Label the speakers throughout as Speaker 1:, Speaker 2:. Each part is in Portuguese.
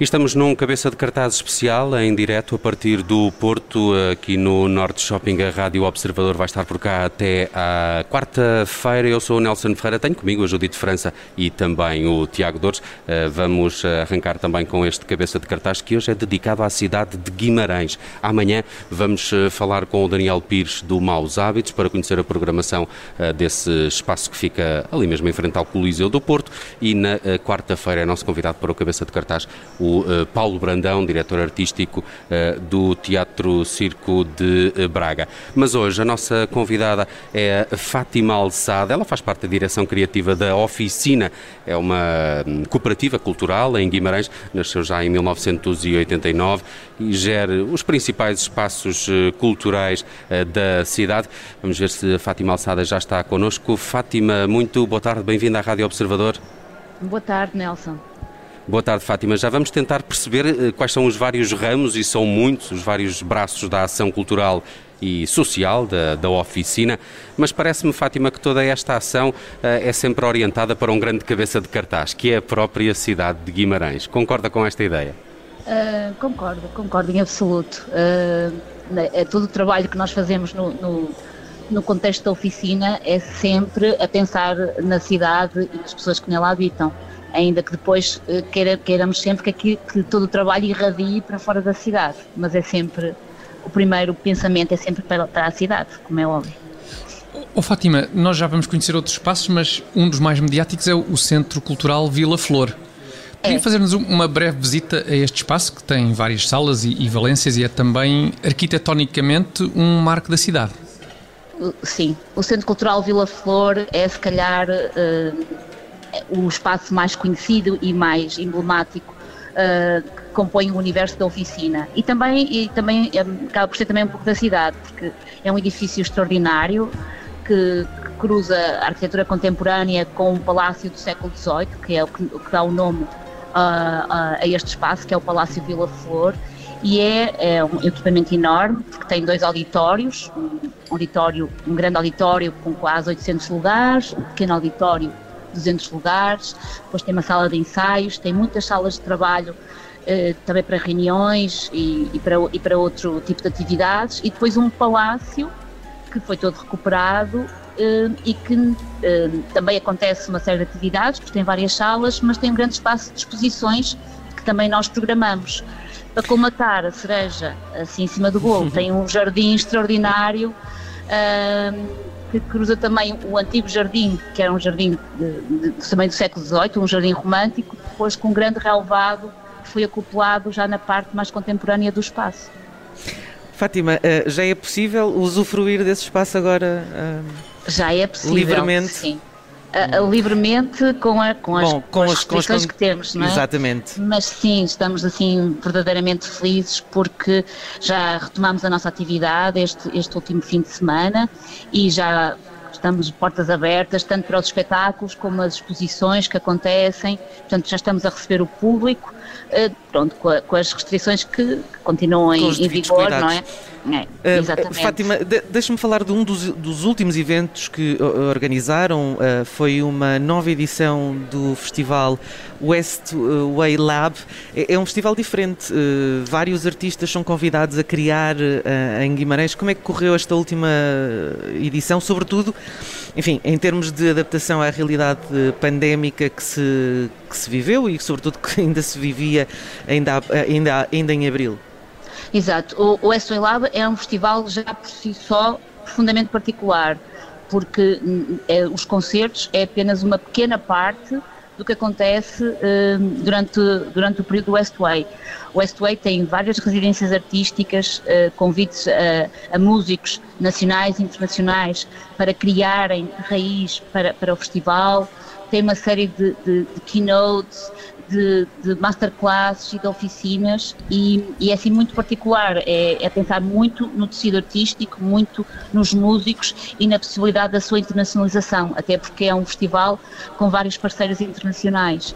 Speaker 1: E estamos num cabeça de cartaz especial em direto a partir do Porto, aqui no Norte Shopping. A Rádio Observador vai estar por cá até à quarta-feira. Eu sou o Nelson Ferreira, tenho comigo a Judite França e também o Tiago Dores. Eh, vamos arrancar também com este cabeça de cartaz que hoje é dedicado à cidade de Guimarães. Amanhã vamos eh, falar com o Daniel Pires do Maus Hábitos para conhecer a programação eh, desse espaço que fica ali mesmo em frente ao Coliseu do Porto. E na quarta-feira é nosso convidado para o cabeça de cartaz o uh, Paulo Brandão, diretor artístico uh, do Teatro Circo de uh, Braga. Mas hoje a nossa convidada é Fátima Alçada, ela faz parte da direção criativa da Oficina, é uma um, cooperativa cultural em Guimarães, nasceu já em 1989 e gera os principais espaços culturais da cidade. Vamos ver se a Fátima Alçada já está connosco. Fátima, muito boa tarde, bem-vinda à Rádio Observador.
Speaker 2: Boa tarde, Nelson.
Speaker 1: Boa tarde, Fátima. Já vamos tentar perceber eh, quais são os vários ramos, e são muitos, os vários braços da ação cultural e social da, da oficina, mas parece-me, Fátima, que toda esta ação uh, é sempre orientada para um grande cabeça de cartaz, que é a própria cidade de Guimarães. Concorda com esta ideia?
Speaker 2: Uh, concordo, concordo em absoluto. Uh, é, todo o trabalho que nós fazemos no, no, no, contexto da oficina é sempre a pensar na cidade e nas pessoas que nela habitam ainda que depois eh, queira, queiramos sempre que, aqui, que todo o trabalho irradie para fora da cidade, mas é sempre, o primeiro pensamento é sempre para, para a cidade, como é óbvio.
Speaker 3: Oh, Fátima, nós já vamos conhecer outros espaços, mas um dos mais mediáticos é o Centro Cultural Vila Flor. Podia é. fazer-nos uma breve visita a este espaço, que tem várias salas e, e valências e é também, arquitetonicamente, um marco da cidade.
Speaker 2: Sim, o Centro Cultural Vila Flor é, se calhar, uh, o espaço mais conhecido e mais emblemático uh, que compõe o universo da oficina. E também, e também é, acaba por ser também um pouco da cidade, porque é um edifício extraordinário que, que cruza a arquitetura contemporânea com um palácio do século XVIII, que é o que, o que dá o nome uh, a este espaço, que é o Palácio Vila Flor, e é, é, um equipamento enorme, porque tem dois auditórios, um auditório, um grande auditório com quase 800 lugares, um pequeno auditório 200 lugares, depois tem uma sala de ensaios, tem muitas salas de trabalho eh, também para reuniões e, e, para, e para outro tipo de atividades, e depois um palácio que foi todo recuperado eh, e que eh, também acontece uma série de atividades, porque tem várias salas, mas tem um grande espaço de exposições que também nós programamos. Para colmatar a cereja assim em cima do bolo, tem um jardim extraordinário. Que cruza também o antigo jardim, que era um jardim de, de, também do século XVIII, um jardim romântico, depois com um grande relevado que foi acoplado já na parte mais contemporânea do espaço.
Speaker 4: Fátima, eh, já é possível usufruir desse espaço agora?
Speaker 2: Já é possível.
Speaker 4: Livremente?
Speaker 2: Sim uh, livremente com, a, com, as, Bom, com, as restrições que temos, não é?
Speaker 4: Exatamente.
Speaker 2: Mas sim, estamos assim verdadeiramente felizes porque já retomamos a nossa atividade este, este último fim de semana e já estamos portas abertas, tanto para os espetáculos como as exposições que acontecem, portanto já estamos a receber o público, pronto, com, a, com, as restrições que, que continuam em, em vigor, cuidados. não é?
Speaker 4: É, exatamente. Uh, Fátima, de, deixa-me falar de um dos, dos, últimos eventos que organizaram. Uh, foi uma nova edição do festival Westway Lab. É, é um festival diferente. Uh, vários artistas são convidados a criar em Guimarães. Como é que correu esta última edição? Sobretudo, enfim, em termos de adaptação à realidade pandémica que se, que se viveu e, sobretudo, que ainda se vivia ainda, ainda, ainda em abril.
Speaker 2: Exato. O, o SOE Lab é um festival já por si só profundamente particular, porque é, os concertos é apenas uma pequena parte do que acontece uh, durante, durante o período do Westway. O Westway tem várias residências artísticas, uh, convites a, a, músicos nacionais e internacionais para criarem raiz para, para o festival, tem uma série de, de, de keynotes, de, de masterclasses e de oficinas e, e, é assim muito particular, é, é, pensar muito no tecido artístico, muito nos músicos e na possibilidade da sua internacionalização, até porque é um festival com vários parceiros internacionais.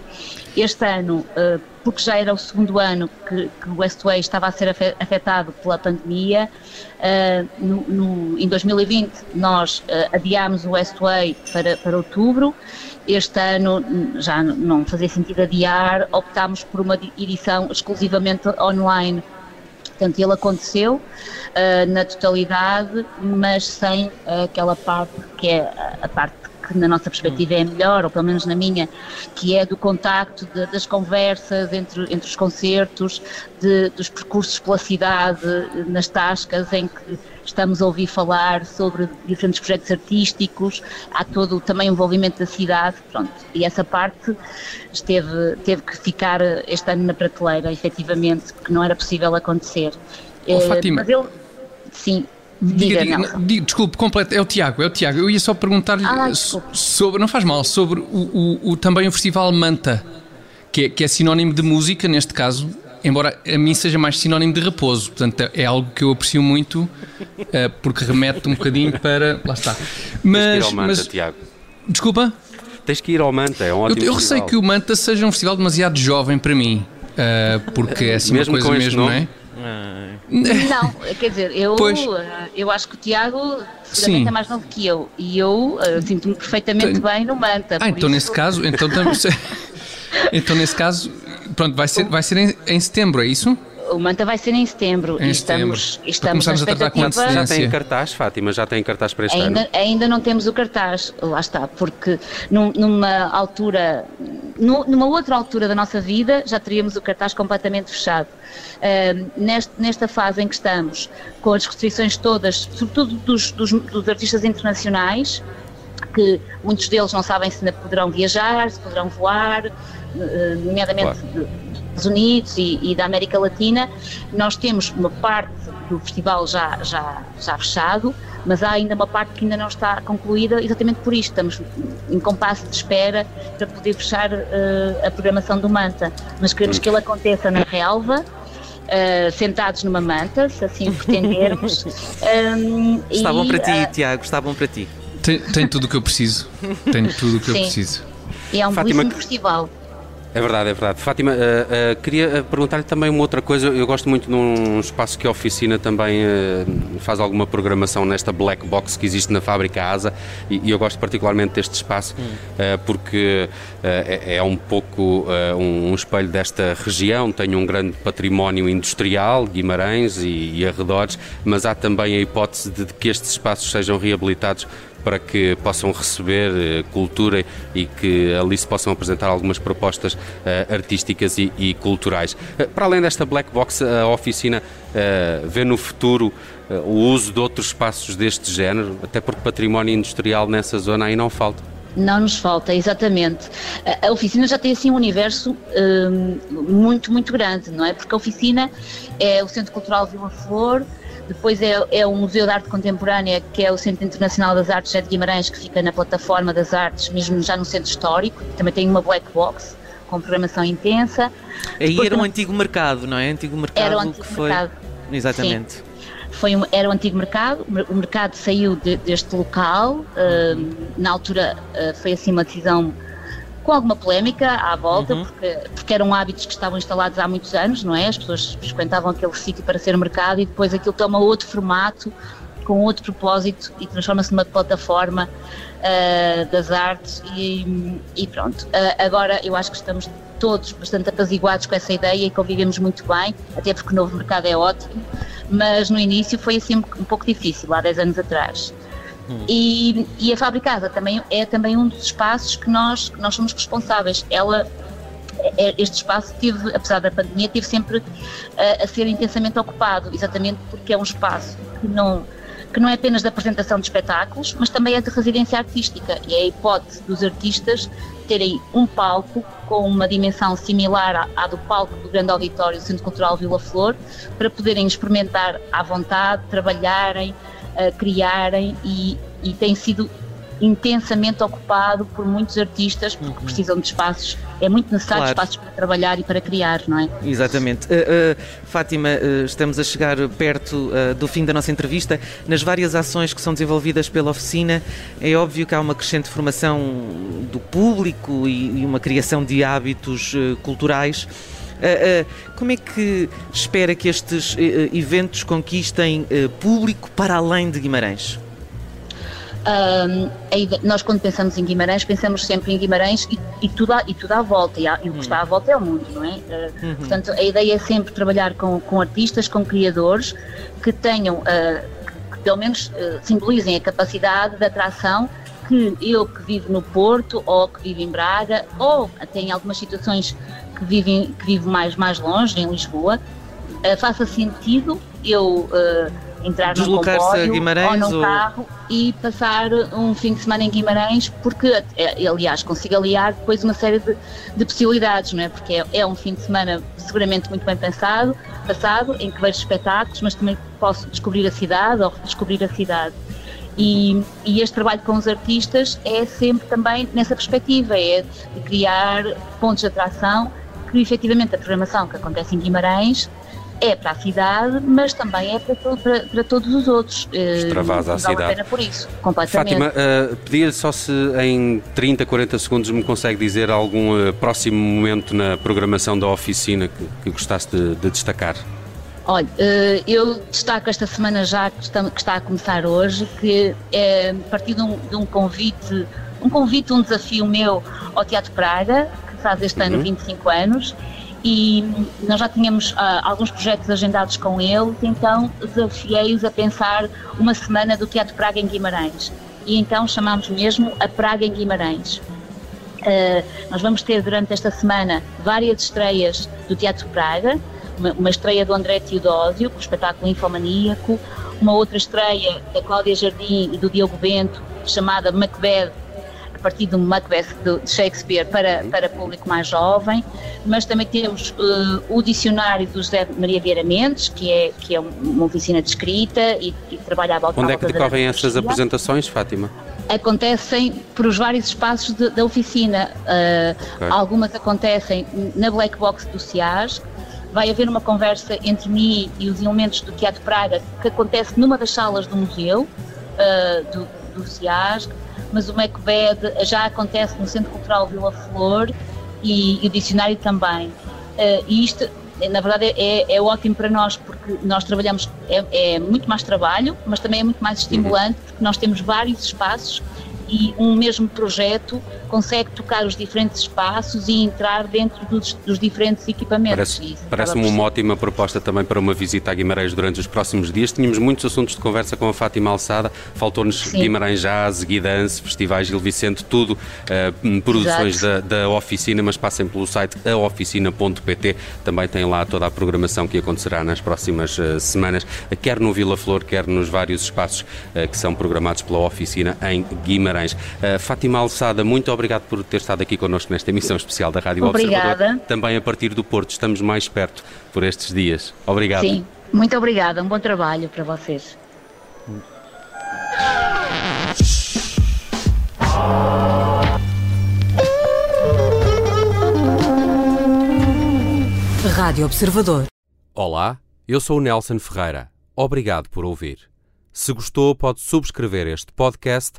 Speaker 2: Este ano, uh, porque já era o segundo ano que, que o Westway estava a ser afetado pela pandemia. Uh, no, no, em 2020 nós uh, adiámos o Westway para, para outubro. Este ano já não fazia sentido adiar, optámos por uma edição exclusivamente online. Portanto, ele aconteceu uh, na totalidade, mas sem uh, aquela parte que é a parte que na nossa perspectiva é melhor, ou pelo menos na minha, que é do contacto, de, das conversas entre, entre os concertos, de, dos percursos pela cidade, nas tascas, em que estamos a ouvir falar sobre diferentes projetos artísticos, há todo também o envolvimento da cidade, pronto, e essa parte esteve, teve que ficar este ano na prateleira, efetivamente, porque não era possível acontecer.
Speaker 3: Oh, Fátima.
Speaker 2: Mas ele, sim, Diga, diga,
Speaker 3: diga, desculpe, completo, é o Tiago, é o Tiago. Eu ia só perguntar-lhe ah, sobre, não faz mal, sobre o, o, o, também o Festival Manta, que é, que é sinónimo de música neste caso, embora a mim seja mais sinónimo de repouso. Portanto, é algo que eu aprecio muito, uh, porque remete um bocadinho para. Lá está.
Speaker 1: Mas. Manta, mas Tiago.
Speaker 3: Desculpa?
Speaker 1: Tens que ir ao Manta, é um ótimo
Speaker 3: Eu, eu receio que o Manta seja um festival demasiado jovem para mim, uh, porque é assim mesmo uma coisa mesmo, não é?
Speaker 2: Não, quer dizer, eu, pois. Eh, eu acho que o Tiago seguramente Sim. é mais novo que eu e eu uh, sinto-me perfeitamente bem no Manta.
Speaker 3: Ah, então isso... nesse caso, então, então nesse caso, pronto, vai ser, vai ser em, em setembro, é isso?
Speaker 2: O Manta vai ser em setembro.
Speaker 3: Em estamos, setembro. estamos na
Speaker 1: expectativa. Já tem cartaz, Fátima? Já tem cartaz para este
Speaker 2: ainda,
Speaker 1: ano?
Speaker 2: Ainda não temos o cartaz, lá está, porque num, numa altura, numa outra altura da nossa vida, já teríamos o cartaz completamente fechado. Uh, neste, nesta fase em que estamos, com as restrições todas, sobretudo dos, dos, dos artistas internacionais, que muitos deles não sabem se poderão viajar, se poderão voar, eh, nomeadamente claro. Estados Unidos e, e, da América Latina, nós temos uma parte do festival já, já, já fechado, mas há ainda uma parte que ainda não está concluída, exatamente por isto. Estamos em compasso de espera para poder fechar uh, a programação do Manta, mas queremos que ele aconteça na relva. Uh, sentados numa manta, se assim pretendermos.
Speaker 4: um, está e, bom para ti, uh, Tiago, está bom para ti.
Speaker 3: Tem, tem tudo o que eu preciso. Tenho tudo o que Sim. eu preciso.
Speaker 2: E é um Fátima, belíssimo festival.
Speaker 1: É verdade, é verdade. Fátima, uh, uh, queria eh, perguntar-lhe também uma outra coisa. Eu gosto muito de um espaço que a oficina também uh, faz alguma programação nesta black box que existe na fábrica ASA e, e eu gosto particularmente deste espaço hum. porque é, é, um pouco um, um, espelho desta região. Tem um grande património industrial, Guimarães e, e arredores, mas há também a hipótese de que estes espaços sejam reabilitados para que possam receber eh, cultura e que ali se possam apresentar algumas propostas eh, artísticas e, e culturais. Eh, para além desta black box, a oficina vê no futuro o uso de outros espaços deste género, até porque património industrial nessa zona aí não falta.
Speaker 2: Não nos falta, exatamente. A, oficina já tem assim um universo um, muito, muito grande, não é? Porque a oficina é o Centro Cultural Vila Flor, depois é, é o Museu de Arte Contemporânea, que é o Centro Internacional das Artes de Guimarães, que fica na plataforma das artes, mesmo já no centro histórico. Também tem uma black box com programação intensa.
Speaker 4: Aí Depois, era um antigo mercado, não é? Antigo mercado
Speaker 2: era o antigo
Speaker 4: que foi...
Speaker 2: mercado.
Speaker 4: Exatamente.
Speaker 2: Sim. Foi um, era o antigo mercado, o mercado saiu de, deste local, uh, na altura uh, foi assim uma decisão com alguma polémica à volta, uhum. porque, porque eram hábitos que estavam instalados há muitos anos, não é? As pessoas frequentavam aquele sítio para ser mercado e depois aquilo toma outro formato, com outro propósito e transforma-se numa plataforma uh, das artes e, e pronto. Uh, agora eu acho que estamos todos bastante apaziguados com essa ideia e convivemos muito bem, até porque o novo mercado é ótimo, mas no início foi assim um pouco difícil, há 10 anos atrás. E, e, a Fabricada também é também um dos espaços que nós, que nós somos responsáveis. Ela é, este espaço teve, apesar da pandemia, teve sempre a, a ser intensamente ocupado, exatamente porque é um espaço que não que não é apenas de apresentação de espetáculos, mas também é de residência artística e é a hipótese dos artistas terem um palco com uma dimensão similar à, à do palco do grande auditório do Centro Cultural Vila Flor, para poderem experimentar à vontade, trabalharem, uh, criarem e, e tem sido intensamente ocupado por muitos artistas porque uhum. precisam de espaços, é muito necessário claro. espaços para trabalhar e para criar, não é?
Speaker 4: Exatamente. Uh, uh, Fátima, uh, estamos a chegar perto do fim da nossa entrevista. Nas várias ações que são desenvolvidas pela oficina, é óbvio que há uma crescente formação do público e, e uma criação de hábitos culturais. Como é que espera que estes eventos conquistem público para além de Guimarães?
Speaker 2: Um, nós quando pensamos em Guimarães, pensamos sempre em Guimarães e, e, tudo, à, e tudo à volta, e, há, e o que está à volta é o mundo, não é? Uh, uhum. Portanto, a ideia é sempre trabalhar com, com artistas, com criadores que tenham, uh, que, que, pelo menos uh, simbolizem a capacidade de atração que eu que vivo no Porto, ou que vivo em Braga, ou até em algumas situações que, vivem, que vivo mais, mais longe, em Lisboa, faça sentido eu entrar num comboio ou num ou... carro e passar um fim de semana em Guimarães, porque, é, aliás, consigo aliar depois uma série de, de possibilidades, não é? Porque é, é, um fim de semana seguramente muito bem pensado, passado, em que vejo espetáculos, mas também posso descobrir a cidade ou redescobrir a cidade. E, e, este trabalho com os artistas é sempre também nessa perspectiva, é de criar pontos de atração que efetivamente a programação que acontece em Guimarães é para a cidade, mas também é para, para, para todos os outros.
Speaker 1: Eh, Extravasa a cidade. Vale a
Speaker 2: pena por isso, completamente.
Speaker 1: Fátima, uh, pedir só se em 30, 40 segundos me consegue dizer algum uh, próximo momento na programação da oficina que, que gostasse de, de destacar.
Speaker 2: Olha, eu destaco esta semana já que está, a começar hoje, que é a partir de um, de um, convite, um convite, um desafio meu ao Teatro Praga, faz este ano uhum. 25 anos, e nós já tínhamos uh, alguns projetos agendados com eles, então desafiei-os a pensar uma semana do Teatro Praga em Guimarães. E então chamámos mesmo a Praga em Guimarães. Uh, nós vamos ter durante esta semana várias estreias do Teatro Praga, uma, uma estreia do André Teodósio, com o espetáculo Infomaníaco, uma outra estreia da Cláudia Jardim e do Diogo Bento, chamada Macbeth, partir do Macbeth de Shakespeare para, para público mais jovem, mas também temos uh, o dicionário do José Maria Vieira Mendes, que é, que é uma oficina de escrita e, e trabalha à volta
Speaker 1: Onde é que decorrem essas apresentações, Fátima?
Speaker 2: acontecem por os vários espaços de, da oficina. Uh, okay. Algumas acontecem na Black Box do CIAS. Vai haver uma conversa entre mim e os elementos do Teatro Praga que acontece numa das salas do museu uh, do, do mas o Macbeth já acontece no Centro Cultural Vila Flor e, e o dicionário também. Uh, e isto, na verdade, é, é, ótimo para nós porque nós trabalhamos, é, é, muito mais trabalho, mas também é muito mais estimulante porque nós temos vários espaços e um mesmo projeto consegue tocar os diferentes espaços e entrar dentro dos, dos diferentes equipamentos.
Speaker 1: Parece-me parece uma ótima proposta também para uma visita a Guimarães durante os próximos dias. Tínhamos muitos assuntos de conversa com a Fátima Alçada, faltou-nos Guimarães Jazz, Guidance, Festivais Gil Vicente, tudo uh, produções da, da, oficina, mas passem pelo site aoficina.pt, também tem lá toda a programação que acontecerá nas próximas uh, semanas, quer no Vila Flor, quer nos vários espaços uh, que são programados pela oficina em Guimarães. Fátima Alçada, muito obrigado obrigado por ter estado aqui connosco nesta emissão especial da Rádio
Speaker 2: Obrigada.
Speaker 1: Observador. Também a partir do Porto, estamos mais perto por estes dias. Obrigado.
Speaker 2: Sim, muito obrigada. Um bom trabalho para vocês.
Speaker 5: Rádio Observador.
Speaker 1: Olá, eu sou o Nelson Ferreira. Obrigado por ouvir. Se gostou, pode subscrever este podcast